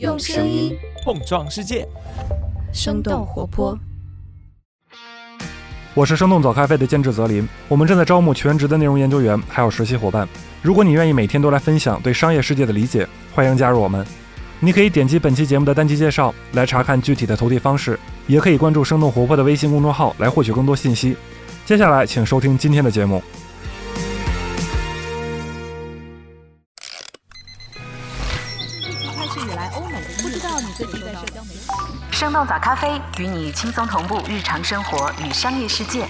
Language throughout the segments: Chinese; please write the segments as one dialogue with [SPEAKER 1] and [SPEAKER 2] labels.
[SPEAKER 1] 用声音
[SPEAKER 2] 碰撞世界，
[SPEAKER 1] 生动活泼。
[SPEAKER 3] 我是生动早咖啡的监制泽林，我们正在招募全职的内容研究员，还有实习伙伴。如果你愿意每天都来分享对商业世界的理解，欢迎加入我们。你可以点击本期节目的单集介绍来查看具体的投递方式，也可以关注生动活泼的微信公众号来获取更多信息。接下来，请收听今天的节目。
[SPEAKER 4] 早咖啡与你轻松同步日常生活与商业世界。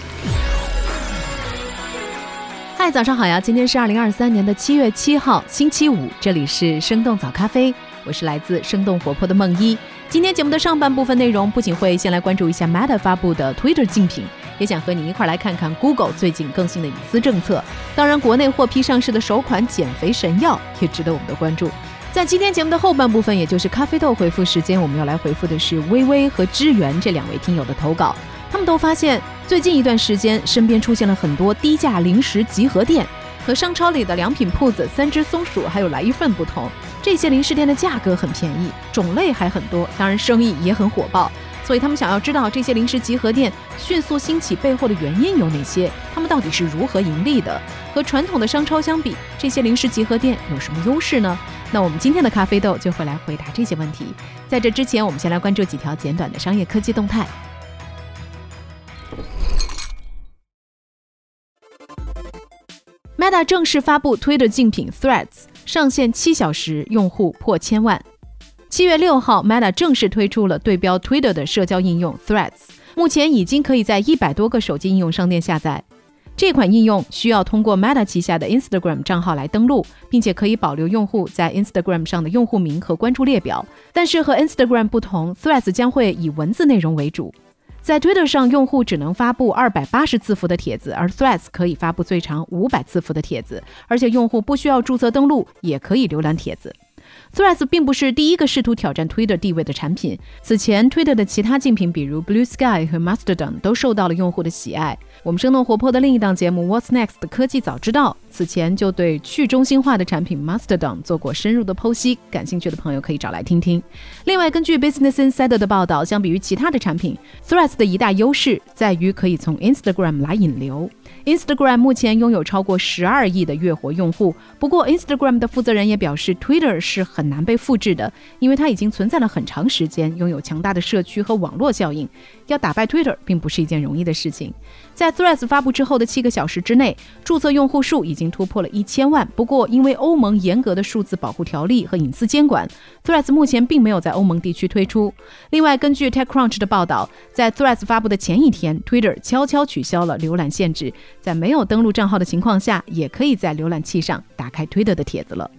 [SPEAKER 5] 嗨，早上好呀！今天是二零二三年的七月七号，星期五，这里是生动早咖啡，我是来自生动活泼的梦一。今天节目的上半部分内容，不仅会先来关注一下 Meta 发布的 Twitter 竞品，也想和你一块来看看 Google 最近更新的隐私政策。当然，国内获批上市的首款减肥神药也值得我们的关注。在今天节目的后半部分，也就是咖啡豆回复时间，我们要来回复的是微微和支援这两位听友的投稿。他们都发现，最近一段时间身边出现了很多低价零食集合店，和商超里的良品铺子、三只松鼠还有来一份不同，这些零食店的价格很便宜，种类还很多，当然生意也很火爆。所以他们想要知道这些零食集合店迅速兴起背后的原因有哪些，他们到底是如何盈利的？和传统的商超相比，这些零食集合店有什么优势呢？那我们今天的咖啡豆就会来回答这些问题。在这之前，我们先来关注几条简短的商业科技动态。Meta 正式发布 Twitter 竞品 Threads，上线七小时，用户破千万。七月六号，Meta 正式推出了对标 Twitter 的社交应用 Threads，目前已经可以在一百多个手机应用商店下载。这款应用需要通过 Meta 旗下的 Instagram 账号来登录，并且可以保留用户在 Instagram 上的用户名和关注列表。但是和 Instagram 不同，Threads 将会以文字内容为主。在 Twitter 上，用户只能发布二百八十字符的帖子，而 Threads 可以发布最长五百字符的帖子，而且用户不需要注册登录也可以浏览帖子。Threads 并不是第一个试图挑战 Twitter 地位的产品。此前，Twitter 的其他竞品，比如 Blue Sky 和 Mastodon，都受到了用户的喜爱。我们生动活泼的另一档节目 What's Next 的科技早知道，此前就对去中心化的产品 Mastodon 做过深入的剖析，感兴趣的朋友可以找来听听。另外，根据 Business Insider 的报道，相比于其他的产品，Threads 的一大优势在于可以从 Instagram 来引流。Instagram 目前拥有超过十二亿的月活用户，不过 Instagram 的负责人也表示，Twitter 是很难被复制的，因为它已经存在了很长时间，拥有强大的社区和网络效应。要打败 Twitter 并不是一件容易的事情。在 Threads 发布之后的七个小时之内，注册用户数已经突破了一千万。不过，因为欧盟严格的数字保护条例和隐私监管，Threads 目前并没有在欧盟地区推出。另外，根据 TechCrunch 的报道，在 Threads 发布的前一天，Twitter 悄悄取消了浏览限制，在没有登录账号的情况下，也可以在浏览器上打开 Twitter 的帖子了。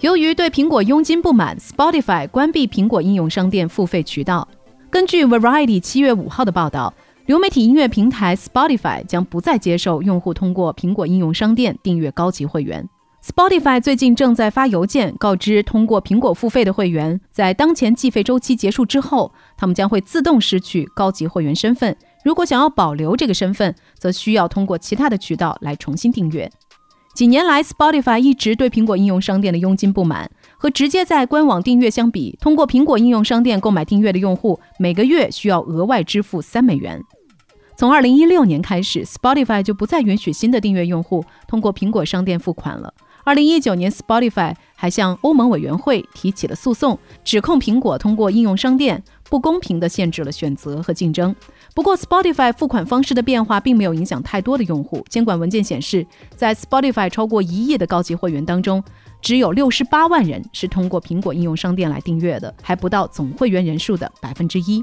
[SPEAKER 5] 由于对苹果佣金不满，Spotify 关闭苹果应用商店付费渠道。根据 Variety 七月五号的报道，流媒体音乐平台 Spotify 将不再接受用户通过苹果应用商店订阅高级会员。Spotify 最近正在发邮件告知通过苹果付费的会员，在当前计费周期结束之后，他们将会自动失去高级会员身份。如果想要保留这个身份，则需要通过其他的渠道来重新订阅。几年来，Spotify 一直对苹果应用商店的佣金不满。和直接在官网订阅相比，通过苹果应用商店购买订阅的用户每个月需要额外支付三美元。从二零一六年开始，Spotify 就不再允许新的订阅用户通过苹果商店付款了。二零一九年，Spotify 还向欧盟委员会提起了诉讼，指控苹果通过应用商店不公平地限制了选择和竞争。不过，Spotify 付款方式的变化并没有影响太多的用户。监管文件显示，在 Spotify 超过一亿的高级会员当中，只有六十八万人是通过苹果应用商店来订阅的，还不到总会员人数的百分之一。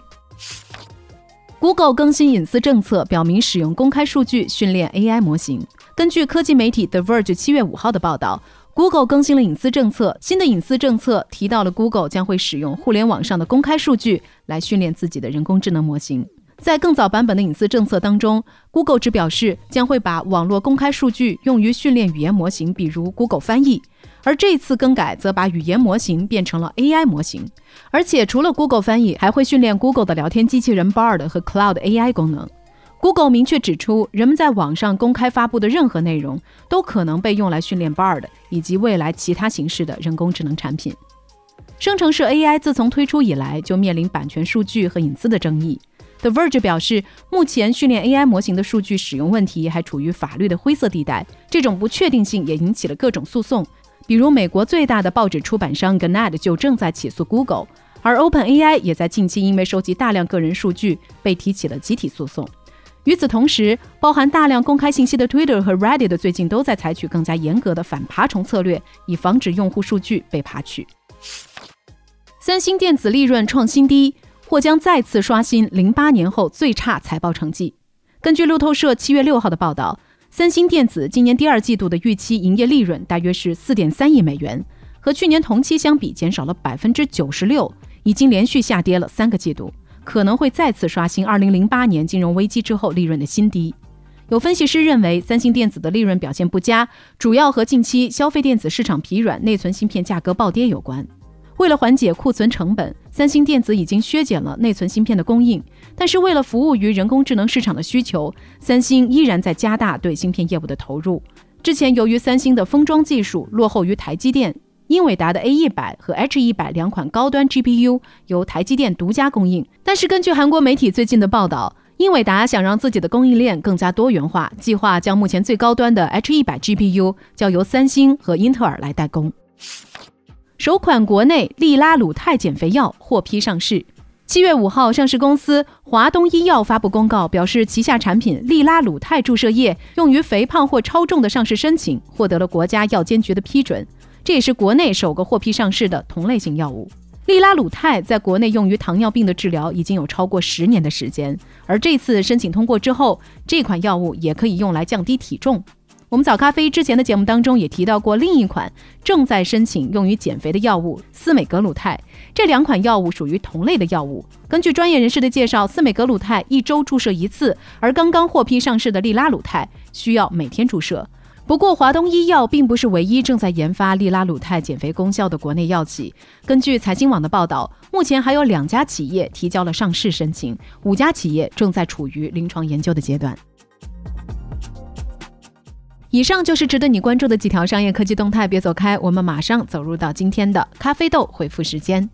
[SPEAKER 5] Google 更新隐私政策，表明使用公开数据训练 AI 模型。根据科技媒体 The Verge 七月五号的报道，Google 更新了隐私政策。新的隐私政策提到了 Google 将会使用互联网上的公开数据来训练自己的人工智能模型。在更早版本的隐私政策当中，Google 只表示将会把网络公开数据用于训练语言模型，比如 Google 翻译。而这次更改则把语言模型变成了 AI 模型，而且除了 Google 翻译，还会训练 Google 的聊天机器人 Bard 和 Cloud AI 功能。Google 明确指出，人们在网上公开发布的任何内容都可能被用来训练 Bard 以及未来其他形式的人工智能产品。生成式 AI 自从推出以来，就面临版权、数据和隐私的争议。The Verge 表示，目前训练 AI 模型的数据使用问题还处于法律的灰色地带，这种不确定性也引起了各种诉讼。比如，美国最大的报纸出版商 Gannett 就正在起诉 Google，而 OpenAI 也在近期因为收集大量个人数据被提起了集体诉讼。与此同时，包含大量公开信息的 Twitter 和 Reddit 最近都在采取更加严格的反爬虫策略，以防止用户数据被爬取。三星电子利润创新低。或将再次刷新零八年后最差财报成绩。根据路透社七月六号的报道，三星电子今年第二季度的预期营业利润大约是四点三亿美元，和去年同期相比减少了百分之九十六，已经连续下跌了三个季度，可能会再次刷新二零零八年金融危机之后利润的新低。有分析师认为，三星电子的利润表现不佳，主要和近期消费电子市场疲软、内存芯片价格暴跌有关。为了缓解库存成本，三星电子已经削减了内存芯片的供应。但是，为了服务于人工智能市场的需求，三星依然在加大对芯片业务的投入。之前，由于三星的封装技术落后于台积电，英伟达的 A 一百和 H 一百两款高端 GPU 由台积电独家供应。但是，根据韩国媒体最近的报道，英伟达想让自己的供应链更加多元化，计划将目前最高端的 H 一百 GPU 交由三星和英特尔来代工。首款国内利拉鲁肽减肥药获批上市。七月五号，上市公司华东医药发布公告，表示旗下产品利拉鲁肽注射液用于肥胖或超重的上市申请获得了国家药监局的批准，这也是国内首个获批上市的同类型药物。利拉鲁肽在国内用于糖尿病的治疗已经有超过十年的时间，而这次申请通过之后，这款药物也可以用来降低体重。我们早咖啡之前的节目当中也提到过另一款正在申请用于减肥的药物司美格鲁肽，这两款药物属于同类的药物。根据专业人士的介绍，司美格鲁肽一周注射一次，而刚刚获批上市的利拉鲁肽需要每天注射。不过，华东医药并不是唯一正在研发利拉鲁肽减肥功效的国内药企。根据财经网的报道，目前还有两家企业提交了上市申请，五家企业正在处于临床研究的阶段。以上就是值得你关注的几条商业科技动态，别走开，我们马上走入到今天的咖啡豆回复时间。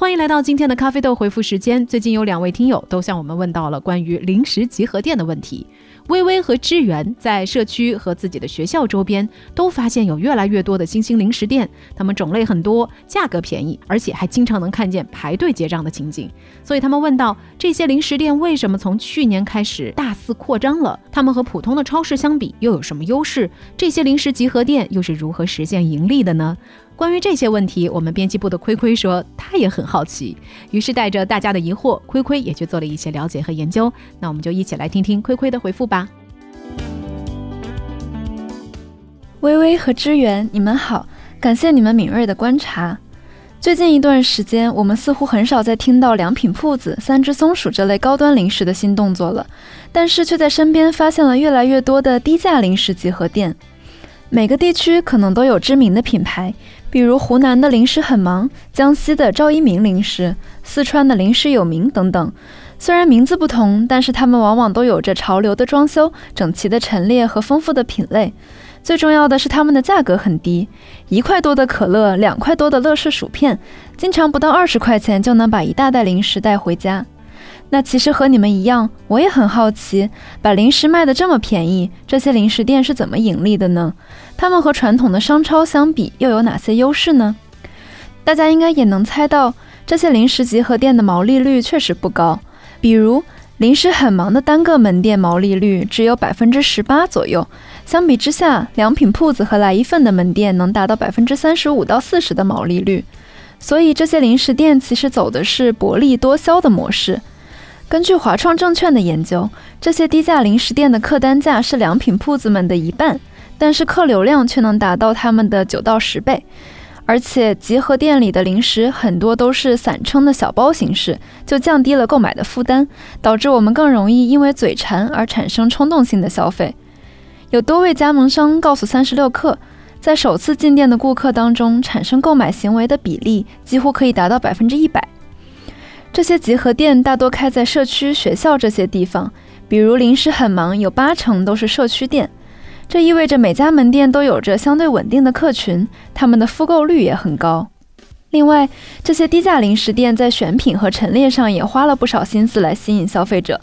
[SPEAKER 5] 欢迎来到今天的咖啡豆回复时间。最近有两位听友都向我们问到了关于零食集合店的问题。微微和支援在社区和自己的学校周边都发现有越来越多的新兴零食店，它们种类很多，价格便宜，而且还经常能看见排队结账的情景。所以他们问到：这些零食店为什么从去年开始大肆扩张了？他们和普通的超市相比又有什么优势？这些零食集合店又是如何实现盈利的呢？关于这些问题，我们编辑部的亏亏说他也很好奇，于是带着大家的疑惑，亏亏也去做了一些了解和研究。那我们就一起来听听亏亏的回复吧。
[SPEAKER 2] 微微和支援，你们好，感谢你们敏锐的观察。最近一段时间，我们似乎很少再听到良品铺子、三只松鼠这类高端零食的新动作了，但是却在身边发现了越来越多的低价零食集合店。每个地区可能都有知名的品牌。比如湖南的零食很忙，江西的赵一鸣零食，四川的零食有名等等。虽然名字不同，但是他们往往都有着潮流的装修、整齐的陈列和丰富的品类。最重要的是，他们的价格很低，一块多的可乐，两块多的乐事薯片，经常不到二十块钱就能把一大袋零食带回家。那其实和你们一样，我也很好奇，把零食卖得这么便宜，这些零食店是怎么盈利的呢？他们和传统的商超相比，又有哪些优势呢？大家应该也能猜到，这些零食集合店的毛利率确实不高。比如，零食很忙的单个门店毛利率只有百分之十八左右，相比之下，良品铺子和来一份的门店能达到百分之三十五到四十的毛利率。所以，这些零食店其实走的是薄利多销的模式。根据华创证券的研究，这些低价零食店的客单价是良品铺子们的一半，但是客流量却能达到他们的九到十倍。而且集合店里的零食很多都是散称的小包形式，就降低了购买的负担，导致我们更容易因为嘴馋而产生冲动性的消费。有多位加盟商告诉三十六氪，在首次进店的顾客当中，产生购买行为的比例几乎可以达到百分之一百。这些集合店大多开在社区、学校这些地方，比如临时很忙，有八成都是社区店。这意味着每家门店都有着相对稳定的客群，他们的复购率也很高。另外，这些低价零食店在选品和陈列上也花了不少心思来吸引消费者。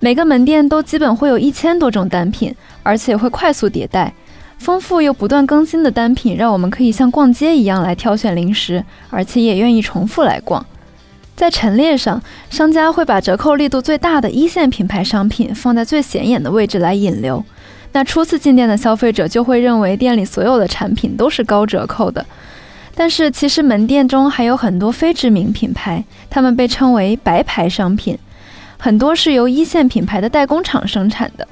[SPEAKER 2] 每个门店都基本会有一千多种单品，而且会快速迭代。丰富又不断更新的单品，让我们可以像逛街一样来挑选零食，而且也愿意重复来逛。在陈列上，商家会把折扣力度最大的一线品牌商品放在最显眼的位置来引流。那初次进店的消费者就会认为店里所有的产品都是高折扣的。但是其实门店中还有很多非知名品牌，他们被称为白牌商品，很多是由一线品牌的代工厂生产的。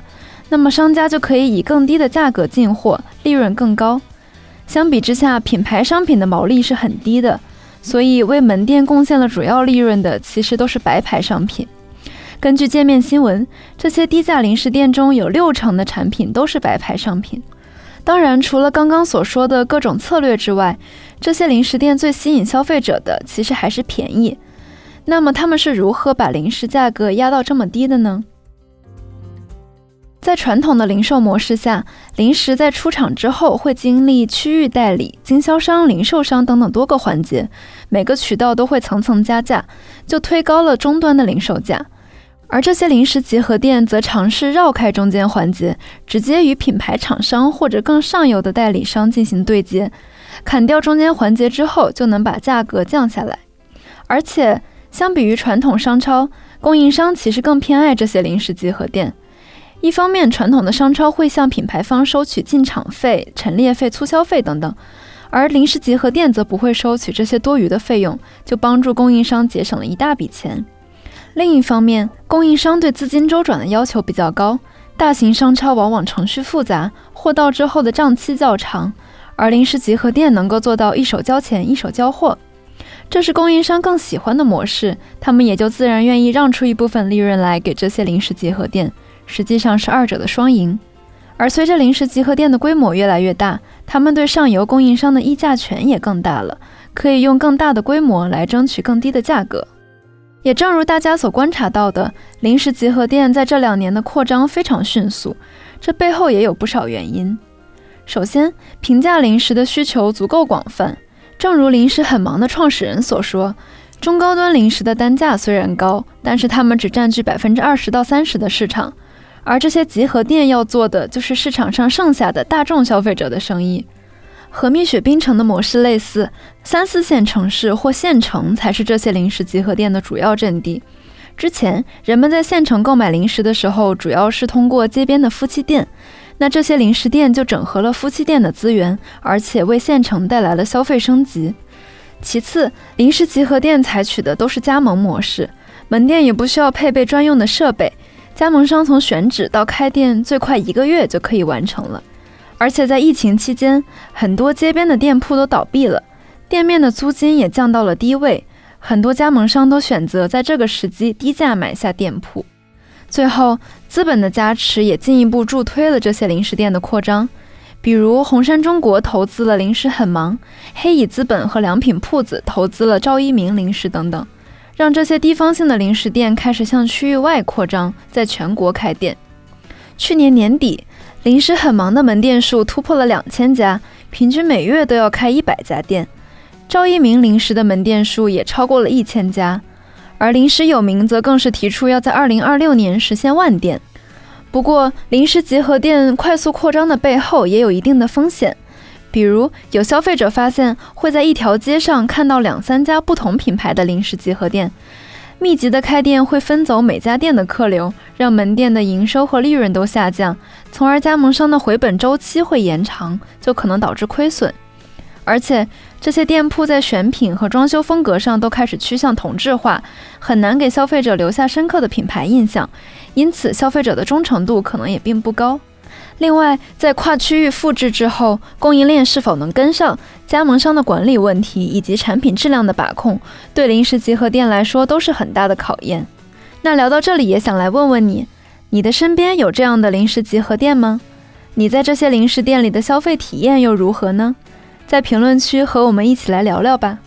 [SPEAKER 2] 那么商家就可以以更低的价格进货，利润更高。相比之下，品牌商品的毛利是很低的，所以为门店贡献了主要利润的其实都是白牌商品。根据界面新闻，这些低价零食店中有六成的产品都是白牌商品。当然，除了刚刚所说的各种策略之外，这些零食店最吸引消费者的其实还是便宜。那么他们是如何把零食价格压到这么低的呢？在传统的零售模式下，零食在出厂之后会经历区域代理、经销商、零售商等等多个环节，每个渠道都会层层加价，就推高了终端的零售价。而这些零食集合店则尝试绕开中间环节，直接与品牌厂商或者更上游的代理商进行对接，砍掉中间环节之后，就能把价格降下来。而且，相比于传统商超，供应商其实更偏爱这些零食集合店。一方面，传统的商超会向品牌方收取进场费、陈列费、促销费等等，而零食集合店则不会收取这些多余的费用，就帮助供应商节省了一大笔钱。另一方面，供应商对资金周转的要求比较高，大型商超往往程序复杂，货到之后的账期较长，而零食集合店能够做到一手交钱一手交货，这是供应商更喜欢的模式，他们也就自然愿意让出一部分利润来给这些零食集合店。实际上是二者的双赢，而随着零食集合店的规模越来越大，他们对上游供应商的议价权也更大了，可以用更大的规模来争取更低的价格。也正如大家所观察到的，零食集合店在这两年的扩张非常迅速，这背后也有不少原因。首先，平价零食的需求足够广泛，正如零食很忙的创始人所说。中高端零食的单价虽然高，但是他们只占据百分之二十到三十的市场。而这些集合店要做的就是市场上剩下的大众消费者的生意，和蜜雪冰城的模式类似，三四线城市或县城才是这些零食集合店的主要阵地。之前人们在县城购买零食的时候，主要是通过街边的夫妻店，那这些零食店就整合了夫妻店的资源，而且为县城带来了消费升级。其次，零食集合店采取的都是加盟模式，门店也不需要配备专用的设备。加盟商从选址到开店最快一个月就可以完成了，而且在疫情期间，很多街边的店铺都倒闭了，店面的租金也降到了低位，很多加盟商都选择在这个时机低价买下店铺。最后，资本的加持也进一步助推了这些零食店的扩张，比如红杉中国投资了零食很忙，黑蚁资本和良品铺子投资了赵一鸣零食等等。让这些地方性的零食店开始向区域外扩张，在全国开店。去年年底，零食很忙的门店数突破了两千家，平均每月都要开一百家店。赵一鸣零食的门店数也超过了一千家，而零食有名则更是提出要在二零二六年实现万店。不过，零食集合店快速扩张的背后也有一定的风险。比如，有消费者发现会在一条街上看到两三家不同品牌的零食集合店，密集的开店会分走每家店的客流，让门店的营收和利润都下降，从而加盟商的回本周期会延长，就可能导致亏损。而且，这些店铺在选品和装修风格上都开始趋向同质化，很难给消费者留下深刻的品牌印象，因此消费者的忠诚度可能也并不高。另外，在跨区域复制之后，供应链是否能跟上，加盟商的管理问题以及产品质量的把控，对零食集合店来说都是很大的考验。那聊到这里，也想来问问你，你的身边有这样的零食集合店吗？你在这些零食店里的消费体验又如何呢？在评论区和我们一起来聊聊吧。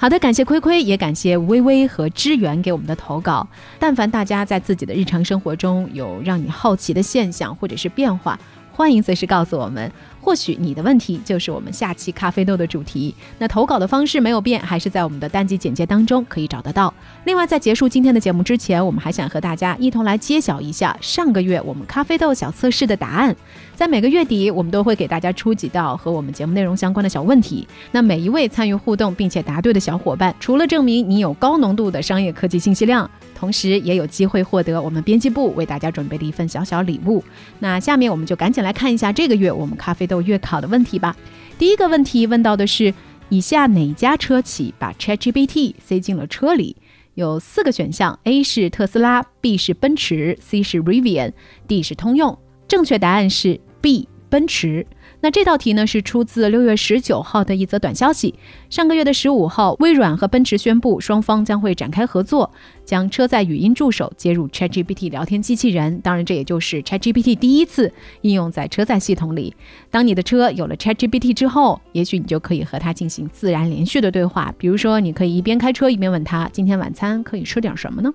[SPEAKER 5] 好的，感谢亏亏，也感谢微微和支援给我们的投稿。但凡大家在自己的日常生活中有让你好奇的现象或者是变化，欢迎随时告诉我们。或许你的问题就是我们下期咖啡豆的主题。那投稿的方式没有变，还是在我们的单集简介当中可以找得到。另外，在结束今天的节目之前，我们还想和大家一同来揭晓一下上个月我们咖啡豆小测试的答案。在每个月底，我们都会给大家出几道和我们节目内容相关的小问题。那每一位参与互动并且答对的小伙伴，除了证明你有高浓度的商业科技信息量，同时也有机会获得我们编辑部为大家准备的一份小小礼物。那下面我们就赶紧来看一下这个月我们咖啡豆月考的问题吧。第一个问题问到的是：以下哪家车企把 ChatGPT 塞进了车里？有四个选项：A 是特斯拉，B 是奔驰，C 是 Rivian，D 是通用。正确答案是 B，奔驰。那这道题呢是出自六月十九号的一则短消息。上个月的十五号，微软和奔驰宣布双方将会展开合作，将车载语音助手接入 ChatGPT 聊天机器人。当然，这也就是 ChatGPT 第一次应用在车载系统里。当你的车有了 ChatGPT 之后，也许你就可以和它进行自然连续的对话。比如说，你可以一边开车一边问他：“今天晚餐可以吃点什么呢？”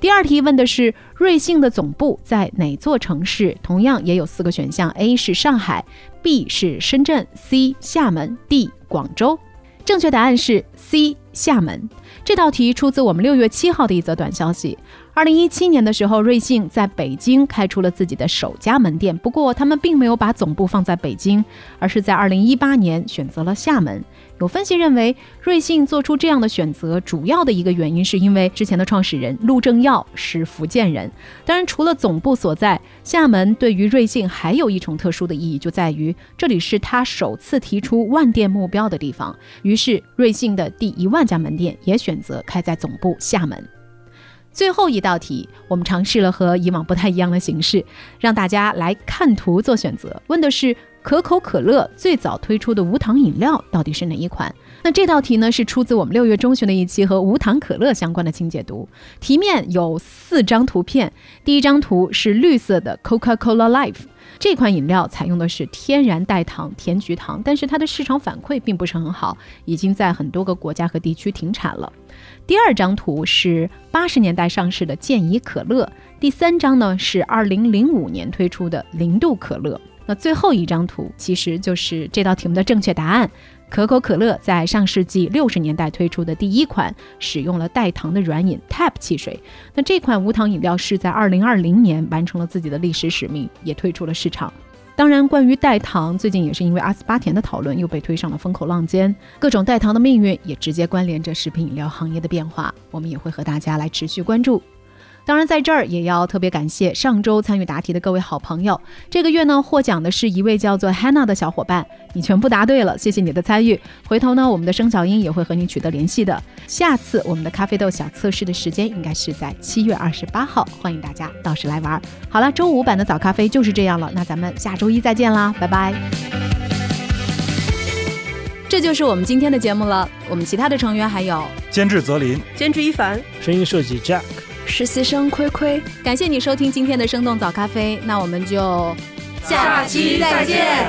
[SPEAKER 5] 第二题问的是瑞幸的总部在哪座城市？同样也有四个选项：A 是上海，B 是深圳，C 厦门，D 广州。正确答案是 C 厦门。这道题出自我们六月七号的一则短消息。二零一七年的时候，瑞幸在北京开出了自己的首家门店，不过他们并没有把总部放在北京，而是在二零一八年选择了厦门。有分析认为，瑞幸做出这样的选择，主要的一个原因是因为之前的创始人陆正耀是福建人。当然，除了总部所在厦门，对于瑞幸还有一重特殊的意义，就在于这里是他首次提出万店目标的地方。于是，瑞幸的第一万家门店也选择开在总部厦门。最后一道题，我们尝试了和以往不太一样的形式，让大家来看图做选择。问的是可口可乐最早推出的无糖饮料到底是哪一款？那这道题呢，是出自我们六月中旬的一期和无糖可乐相关的清解读。题面有四张图片，第一张图是绿色的 Coca-Cola Life。这款饮料采用的是天然代糖甜菊糖，但是它的市场反馈并不是很好，已经在很多个国家和地区停产了。第二张图是八十年代上市的健怡可乐，第三张呢是二零零五年推出的零度可乐。那最后一张图其实就是这道题目的正确答案。可口可乐在上世纪六十年代推出的第一款使用了代糖的软饮 TAP 汽水。那这款无糖饮料是在二零二零年完成了自己的历史使命，也退出了市场。当然，关于代糖，最近也是因为阿斯巴甜的讨论又被推上了风口浪尖。各种代糖的命运也直接关联着食品饮料行业的变化，我们也会和大家来持续关注。当然，在这儿也要特别感谢上周参与答题的各位好朋友。这个月呢，获奖的是一位叫做 Hannah 的小伙伴，你全部答对了，谢谢你的参与。回头呢，我们的生小英也会和你取得联系的。下次我们的咖啡豆小测试的时间应该是在七月二十八号，欢迎大家到时来玩。好了，周五版的早咖啡就是这样了，那咱们下周一再见啦，拜拜。这就是我们今天的节目了。我们其他的成员还有
[SPEAKER 3] 监制泽林，
[SPEAKER 6] 监制一凡，
[SPEAKER 7] 声音设计 Jack。
[SPEAKER 1] 实习生亏亏，
[SPEAKER 5] 感谢你收听今天的生动早咖啡，那我们就
[SPEAKER 6] 下期再见。